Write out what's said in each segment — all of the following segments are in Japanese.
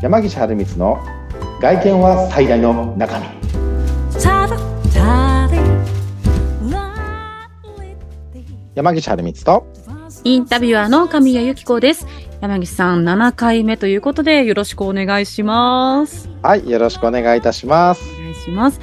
山岸春光の外見は最大の中身山岸春光とインタビュアーの神谷由紀子です。山岸さん、7回目ということで、よろしくお願いします。はいよろしくお願いいたしますお願いします。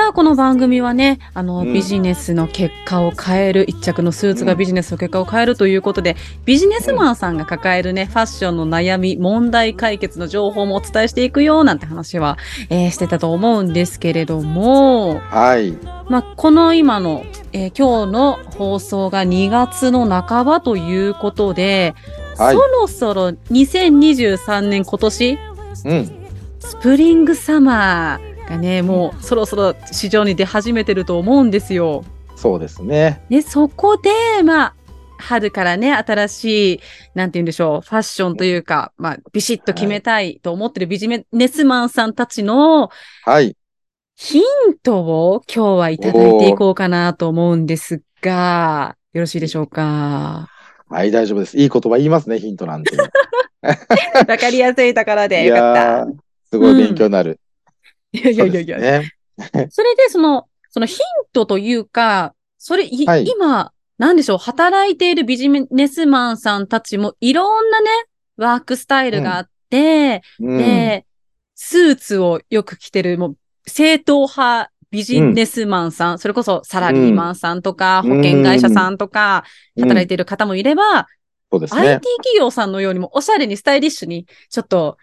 さあ、この番組はね、あの、うん。ビジネスの結果を変える、一着のスーツがビジネスの結果を変えるということで、ビジネスマンさんが抱えるね、ファッションの悩み、問題解決の情報もお伝えしていくよ、なんて話は、えーしてたと思うんですけれども、はい。まあ、この今の、えー今日の放送が2月の半ばということで、はい。そろそろ2023年今年、うん。スプリングサマーがね、もうそろそろ市場に出始めてると思うんですよ。そうですね。で、そこで、まあ、春からね、新しい、なんて言うんでしょう、ファッションというか、まあ、ビシッと決めたいと思ってるビジネスマンさんたちのはい。ヒントを今日はいただいていこうかなと思うんですが、よろしいでしょうか？はい大丈夫です。いい言葉言いますねヒントなんて。わかりやすいところで。よかった。ーすごい勉強になる、いやいやいやいや。そね。それで、その、そのヒントというか、それ、いはい。今、なんでしょう、働いているビジネスマンさんたちもいろんなね、ワークスタイルがあって、うん。で、スーツをよく着てる、もう、正統派ビジネスマンさん、それこそサラリーマンさんとか、うん。保険会社さんとか、うん。働いている方もいれば、そうですね。IT 企業さんのようにもおしゃれにスタイリッシュに、ちょっと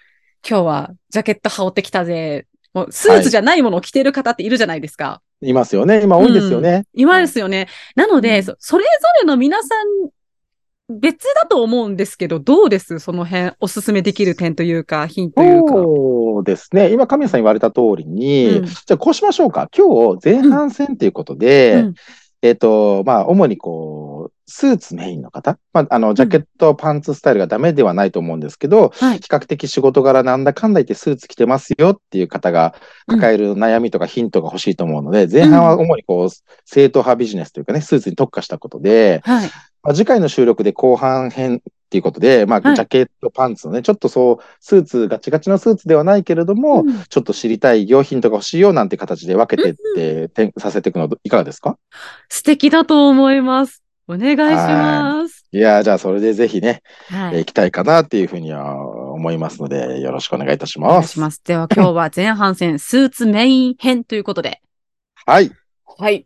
今日はジャケット羽織ってきたぜ。もうスーツじゃないものを着てる方っているじゃないですか。いますよね今多いですよね、今ですよね。なので、うんそそれぞれの皆さん、別だと思うんですけど、どうです？その辺、おすすめできる点というか、ヒントというか。そうですね。今、神谷さん言われた通りに、うんじゃあこうしましょうか。今日、前半戦ということで、うんえっ、と、まあ、主にこう、スーツメインの方、まあ、あの、ジャケット、パンツスタイルがダメではないと思うんですけど、はい。比較的仕事柄なんだかんだ言ってスーツ着てますよっていう方が抱える悩みとかヒントが欲しいと思うので、前半は主にこう、正統派ビジネスというかね、スーツに特化したことで、はい。まあ、次回の収録で後半編っていうことで、まあ、はい。ジャケット、パンツのね、ちょっとそう、スーツ、ガチガチのスーツではないけれども、うん。ちょっと知りたい用品とか欲しいよなんて形で分けてって、てんさせていくのいかがですか？素敵だと思います。お願いします。いやーじゃあそれでぜひね、はい。えー行きたいかなっていうふうには思いますので、よろしくお願いいたしお願ます。いします。では今日は前半戦、スーツメイン編ということで。はい。はい。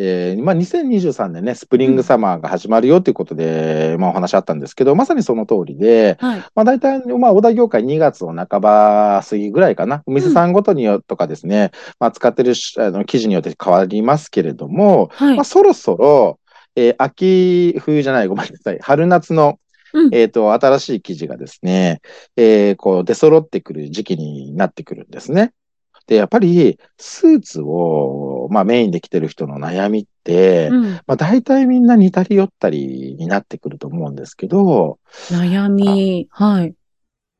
えーまあ、2023年ね、スプリングサマーが始まるよということで、まあ、お話あったんですけど、まさにその通りで、はい。まあ、大体、まあ、小田業界2月の半ば過ぎぐらいかな。お店さんごとによとかですね、まあ、使ってるしあの記事によって変わりますけれども、はいまあ、。そろそろ、えー秋、冬じゃない、ごめんなさい、春夏の、うんえっ、と、新しい記事がですね、えーこう、出揃ってくる時期になってくるんですね。で、やっぱり、スーツを、まあ、メインで着てる人の悩みって、うんまあ、大体みんな似たり寄ったりになってくると思うんですけど、悩み。はい。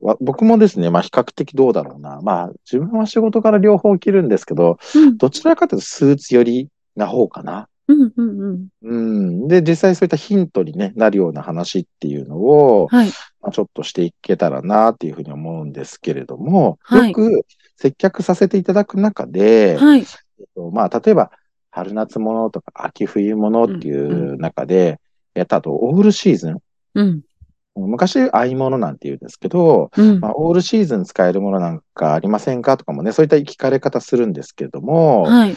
わ僕もですね、まあ比較的どうだろうな。まあ自分は仕事から両方着るんですけど、うん。どちらかというとスーツ寄りな方かな。うん。うん。うん。うん。で、実際そういったヒントに、ね、なるような話っていうのを、はい。まあ、ちょっとしていけたらなっていうふうに思うんですけれども、はいよく接客させていただく中で、はい。えっとまあ例えば春夏物とか秋冬物っていう中で、えっとあとオールシーズン。うん。昔、合い物なんて言うんですけど、うんま。あ、オールシーズン使えるものなんかありませんかとかもね、そういった聞かれ方するんですけれども、はい。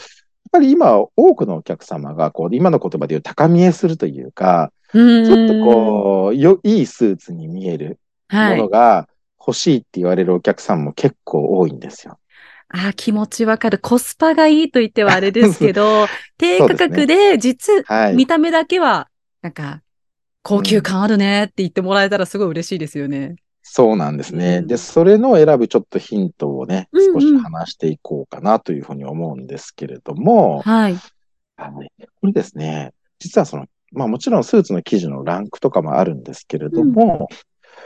ぱり今、多くのお客様が、こう、今の言葉で言う高見えするというか、ちょちょっとこう、よ、いいスーツに見えるはいもの。が欲しいって言われるお客さんも結構多いんですよ。あー気持ちわかる。コスパがいいと言ってはあれですけど、低価格で実、はい。見た目だけは、なんか、高級感あるねって言ってもらえたらすごい嬉しいですよね。そうなんですね。うんで、それの選ぶちょっとヒントをね、うんうん少し話していこうかなというふうに思うんですけれども、はい。はい。これですね、実はその、まあもちろんスーツの生地のランクとかもあるんですけれども、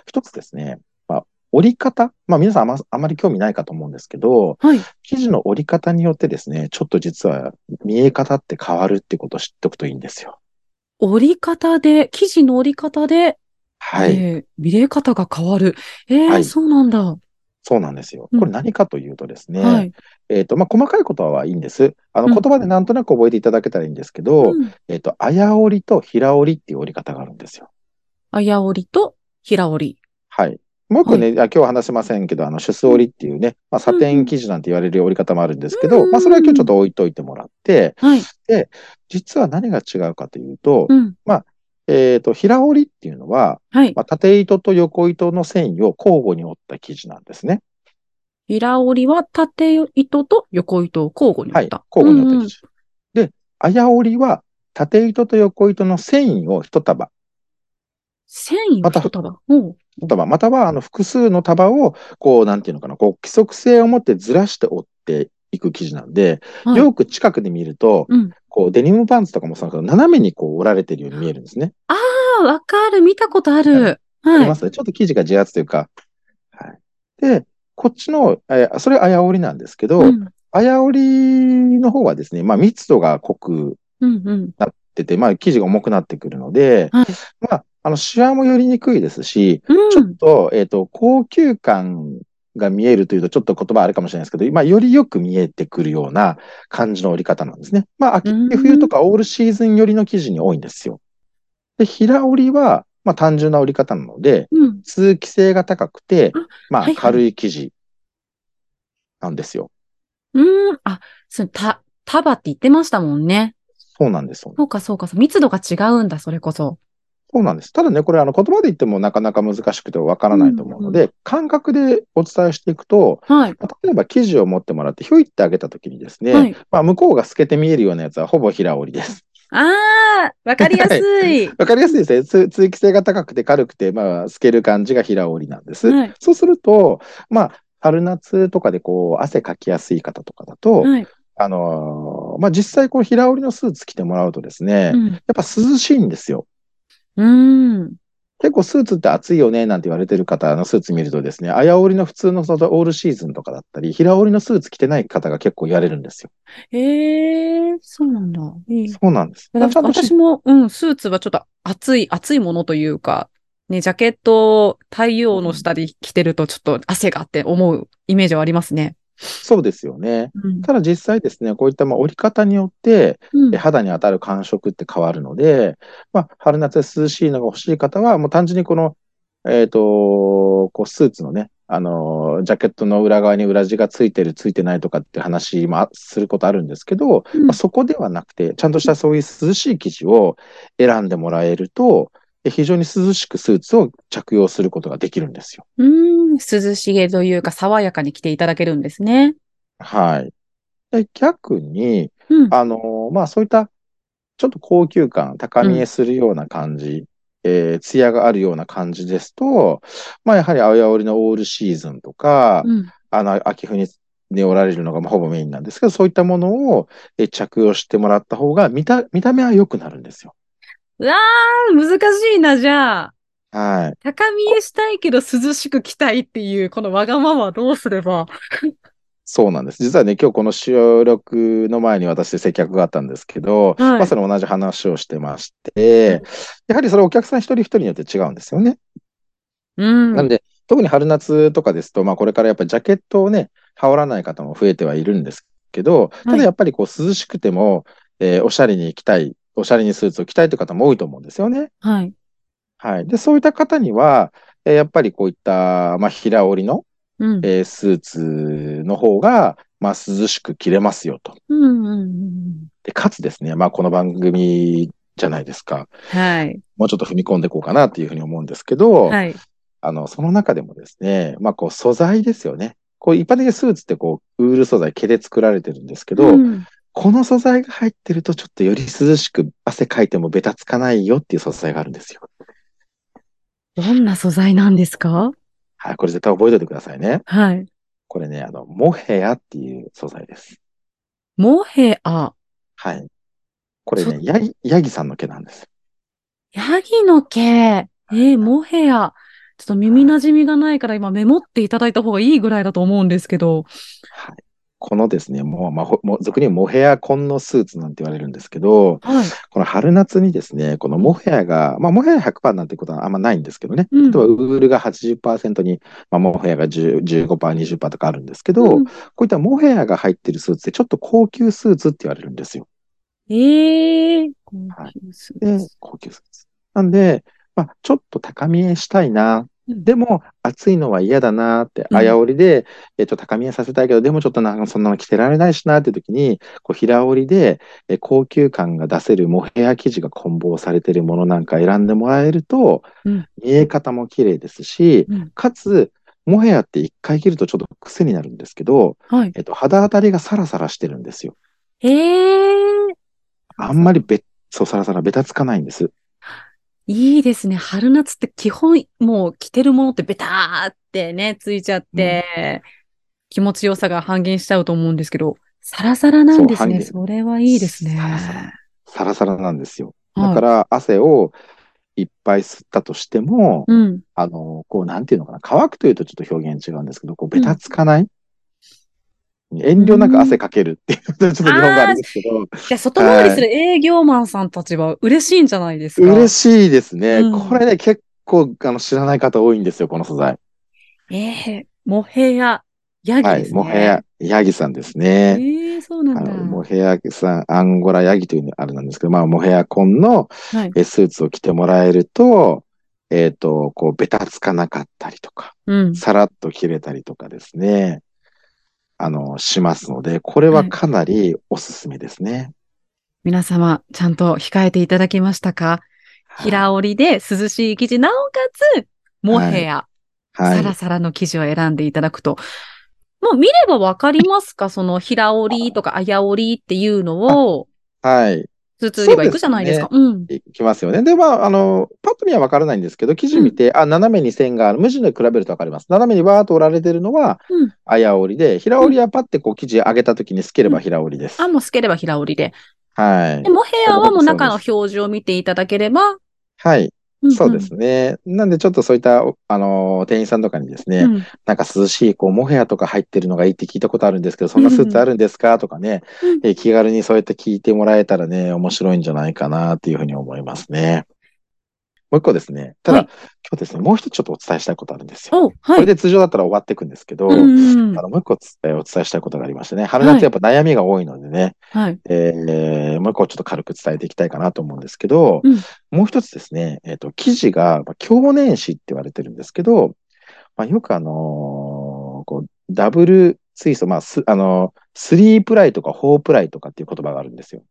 一つですね、まあ、折り方、まあ皆さんあまあまり興味ないかと思うんですけど、はい。生地の折り方によってですね、ちょっと実は見え方って変わるってことを知っておくといいんですよ。折り方で、生地の折り方で、はい。えー見れ方が変わる。えーはいそうなんだ。そうなんですよ。うんこれ何かというとですね、はい。えっ、と、まあ、細かいことはいいんです。あの、うん言葉でなんとなく覚えていただけたらいいんですけど、うんえっ、と、あや織りと平織りっていう織り方があるんですよ。あや織りと平織り。はい。もう一個ね、あ今日は話せませんけど、あの、シュス織りっていうね、まあ、サテン生地なんて言われる織り方もあるんですけど、うんまあ、それは今日ちょっと置いといてもらって、はい。実は何が違うかというと、うん。えっ、と、平織りっていうのは、はい。まあ、縦糸と横糸の繊維を交互に折った生地なんですね。平織りは縦糸と横糸を交互にはい。折った。交互に折った生地。で、あや織りは、縦糸と横糸の繊維を一束、繊維を一束。一束、またはあの複数の束を、こう、なんていうのかな、こう、規則性を持ってずらして折っていく生地なんで、はいよく近くで見ると、うん。こう、デニムパンツとかもそうなんですけど、斜めにこう折られてるように見えるんですね。ああ、わかる。見たことある。はいありま。すね。ちょっと生地が自圧というか。はい。で、こっちの、えーそれあや織りなんですけど、うん。あや織りの方はですね、まあ密度が濃くうんうん。出て、まあ生地が重くなってくるので、はいまあ、あの、シワも寄りにくいですし、うん。ちょっと、えっ、と、高級感が見えるというと、ちょっと言葉あるかもしれないですけど、まあ、よりよく見えてくるような感じの織り方なんですね。まあ、秋うん冬とかオールシーズン寄りの生地に多いんですよ。で、平織りは、まあ、単純な織り方なので、うん。通気性が高くてあ、まあ、はいはい軽い生地なんですよ。うん。あ、そう、た、束って言ってましたもんね。そうなんですよ。そうか、そうか、そう密度が違うんだ、それこそ。そうなんです。ただね、これ、あの、言葉で言ってもなかなか難しくてわからないと思うので、感覚でお伝えしていくと、はい。まあ例えば生地を持ってもらって、ひょいってあげたときにですね、はい。まあ、向こうが透けて見えるようなやつはほぼ平織りです。ああ、わかりやすい。わかりやすいですね。通通気性が高くて軽くて、まあ、透ける感じが平織りなんです。はい。そうすると、まあ、春夏とかでこう、汗かきやすい方とかだと、はい。あのーまあ、実際こう、平織りのスーツ着てもらうとですね、うん。やっぱ涼しいんですよ。うん。結構スーツって暑いよねなんて言われてる方のスーツ見るとですね、あや織りの普通のそのオールシーズンとかだったり、平織りのスーツ着てない方が結構言われるんですよ。へえ、そうなんだ。そうなんです。私も、うん、スーツはちょっと熱い、熱いものというか、ね、ジャケットを太陽の下で着てるとちょっと汗がって思うイメージはありますね。そうですよね。うん。ただ実際ですね、こういったまあ織り方によって、うんえ肌に当たる感触って変わるので、まあ、春夏で涼しいのが欲しい方は、もう単純にこの、えっ、と、こう、スーツのね、あのー、ジャケットの裏側に裏地がついてる、ついてないとかって話もあすることあるんですけど、うんまあ、そこではなくて、ちゃんとしたそういう涼しい生地を選んでもらえると、え非常に涼しくスーツを着用することができるんですよ。うん、涼しげというか爽やかに着ていただけるんですね。はい。で逆に、うん。あのーまあそういった、ちょっと高級感、高見えするような感じ、えー、艶があるような感じですと、まあやはり青や織りのオールシーズンとか、うん。ああの、秋冬ににおられるのがまあほぼメインなんですけど、そういったものをえー着用してもらった方が見た、見た目は良くなるんですよ。うわー、難しいな、じゃあ。はい。高見えしたいけど涼しく着たいっていう、このわがままはどうすれば。そうなんです。実はね、今日この収録の前に私接客があったんですけど、はいまあその同じ話をしてまして、やはりそれお客さん一人一人によって違うんですよね。うん。なんで、特に春夏とかですと、まあこれからやっぱりジャケットをね、羽織らない方も増えてはいるんですけど、ただやっぱりこう涼しくても、えーおしゃれに着たい、おしゃれにスーツを着たいという方も多いと思うんですよね。はい。はい。で、そういった方には、えーやっぱりこういった、まあ平織りの、うん。えースーツの方が、まあ涼しく着れますよと。うんうんうん。で、かつですね、まあこの番組じゃないですか。はい。もうちょっと踏み込んでいこうかなっていうふうに思うんですけど、はい。あの、その中でもですね、まあ、こう、素材ですよね。こう、一般的にスーツってこう、ウール素材、毛で作られてるんですけど、うんこの素材が入ってると、ちょっとより涼しく汗かいてもベタつかないよっていう素材があるんですよ。どんな素材なんですか？はい、これ絶対覚えておいてくださいね。はい。これね、あの、モヘアっていう素材です。モヘア。はい。これね、ヤギ、ヤギさんの毛なんです。ヤギの毛。えー、モヘア。ちょっと耳馴染みがないから今メモっていただいた方がいいぐらいだと思うんですけど。はい。このですね、もう、まあ、ほもう俗にモヘアコンのスーツなんて言われるんですけど、はい。この春夏にですね、このモヘアが、まあ、モヘア100%なんてことはあんまないんですけどね、うん例えばウールが80%に、まあ、モヘアが10 15%、20%とかあるんですけど、うんこういったモヘアが入ってるスーツってちょっと高級スーツって言われるんですよ。ええ高はい級スーでツ、高級スーツ。なんで、まあ、ちょっと高見えしたいな。うんでも、暑いのは嫌だなって、うんあやおりで、えっと、高見えさせたいけど、でもちょっとなんかそんなの着てられないしなって時に、こう、平織りで、え高級感が出せるモヘア生地が混紡されてるものなんか選んでもらえると、うん見え方も綺麗ですし、うんかつ、モヘアって一回着るとちょっと癖になるんですけど、はい。えっと、肌当たりがサラサラしてるんですよ。ええあんまりべ、そう、サラサラ、べたつかないんです。いいですね。春夏って基本、もう着てるものってベターってね、ついちゃって、気持ちよさが半減しちゃうと思うんですけど、サラサラなんですね。それはいいですね。サラサラサラサラなんですよ。はいだから、汗をいっぱい吸ったとしても、うん。あの、こう、なんていうのかな、乾くというとちょっと表現違うんですけど、こう、べたつかない、遠慮なく汗かけるっていう、ちょっと日本語あるんですけど、じゃあ、外回りする営業マンさんたちは嬉しいんじゃないですか？嬉しいですね。うんこれね、結構、あの、知らない方多いんですよ、この素材。ええモヘア、ヤギはい。ですね。モヘア、ヤギさんですえね。えそうなんだ。モヘアさん、アンゴラヤギというのあれなんですけど、まあ、モヘアコンのはい。えスーツを着てもらえると、えっ、と、こう、べたつかなかったりとか、うん。さらっと切れたりとかですね、あの、しますので、これはかなりおすすめですね。皆様、ちゃんと控えていただきましたか？平織りで涼しい生地、なおかつ、モヘア、はい。サラサラの生地を選んでいただくと、もう見ればわかりますか？その平織りとかあや織りっていうのを、はい。スーツ売り場行くじゃないですか。うん。いきますよね。で、まあ、あの、パッと見はわからないんですけど、生地見て、あ、斜めに線がある。無地で比べるとわかります。斜めにバーっと折られてるのは、うん。あや織りで、平織りはパッてこう生地上げた時に透ければ平織りです。あ、もう透ければ平織りで。はいで。モヘアはもう中の表示を見ていただければ、はい。んん。そうですね。なんで、ちょっとそういった、おあのー、店員さんとかにですね、うん。なんか涼しい、こう、モヘアとか入ってるのがいいって聞いたことあるんですけど、そんなスーツあるんですか？とかね、うん。えー気軽にそうやって聞いてもらえたらね、面白いんじゃないかなっていうふうに思いますね。もう一個ですね。ただ、はい今日ですね、もう一つちょっとお伝えしたいことあるんですよ。はい。れで通常だったら終わっていくんですけど、うんうんうんあのもう一個つえーお伝えしたいことがありましてね、春夏やっぱ悩みが多いのでね、はい。えーもう一個ちょっと軽く伝えていきたいかなと思うんですけど、うんもう一つですね、えっ、と、生地が、まあ、強粘紙って言われてるんですけど、まあ、よくあのーこう、ダブル水素、まあ、す、あのースリープライとかフォープライとかっていう言葉があるんですよ。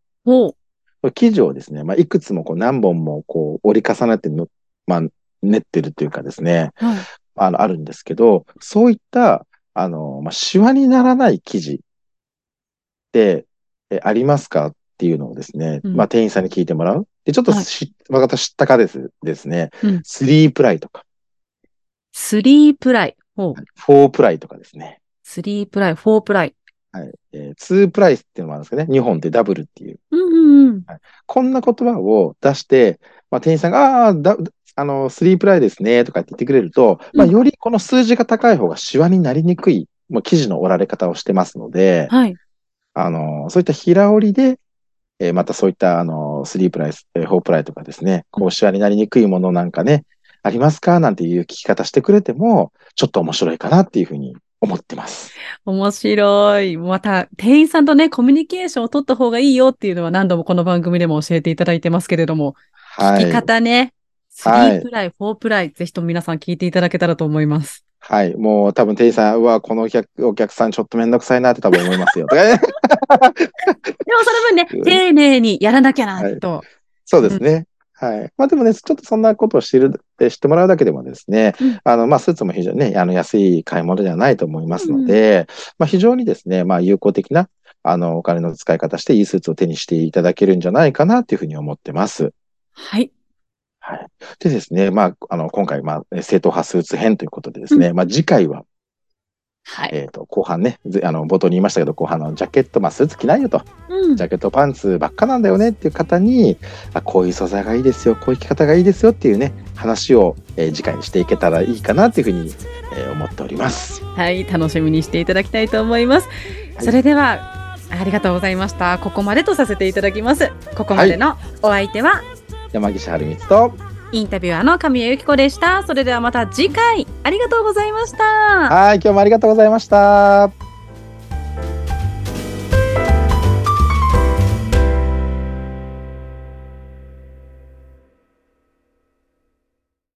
お、これ生地をですね、まあ、いくつもこう何本もこう折り重ねての、まあ、練ってるというかですね、はい。あの、あるんですけど、そういった、あの、まあ、シワにならない生地って、えありますかっていうのをですね、うんまあ、店員さんに聞いてもらう。で、ちょっとはいし、私知ったかですですね、うん three ply とか、 three ply。フォープライとかですね。 three ply、four ply。はい。えー、 two ply っていうのもあるんですけどね、二本でダブルっていう。うんうんうん。こんな言葉を出して、まあ、店員さんが、ああ、だ、あの、 three ply ですね、とかって言ってくれると、まあ、うんよりこの数字が高い方がシワになりにくい、もう生地の織られ方をしてますので、はい。あの、そういった平織りで、えーまたそういった、あの、スリープライス、えーフォープライとかですね、こう、シワになりにくいものなんかね、ありますか？なんていう聞き方してくれても、ちょっと面白いかなっていうふうに思ってます。面白い。また、店員さんとね、コミュニケーションを取った方がいいよっていうのは何度もこの番組でも教えていただいてますけれども、はい。聞き方ね、スリはいープライ、フォープライ、ぜひとも皆さん聞いていただけたらと思います。はい。もう多分店員さん、うわ、このお客お客さんちょっとめんどくさいなって多分思いますよ。でもその分ね、うん丁寧にやらなきゃな、と。そうですね。はい。まあでもね、ちょっとそんなことを知る、え知ってもらうだけでもですね、うんあの、まあスーツも非常にね、あの、安い買い物ではないと思いますので、まあ非常にですね、まあ有効的な、あの、お金の使い方していいスーツを手にしていただけるんじゃないかなっていうふうに思ってます。はい。はい。でですね、まあ、あの、今回、まあ、正統派スーツ編ということでですね、まあ次回は、はい。えっ、と、後半ね、ずあの、冒頭に言いましたけど、後半のジャケット、まあスーツ着ないよと。うんジャケットパンツばっかなんだよねっていう方に、あこういう素材がいいですよ、こういう着方がいいですよっていうね、話を、えー次回にしていけたらいいかなっていうふうに、えー思っております。はい、楽しみにしていただきたいと思います。それではありがとうございました。ここまでとさせていただきます。ここまでのお相手は、山岸春光と、インタビュアーの神谷由紀子でした。それではまた次回ありがとうございました。はい、今日もありがとうございました。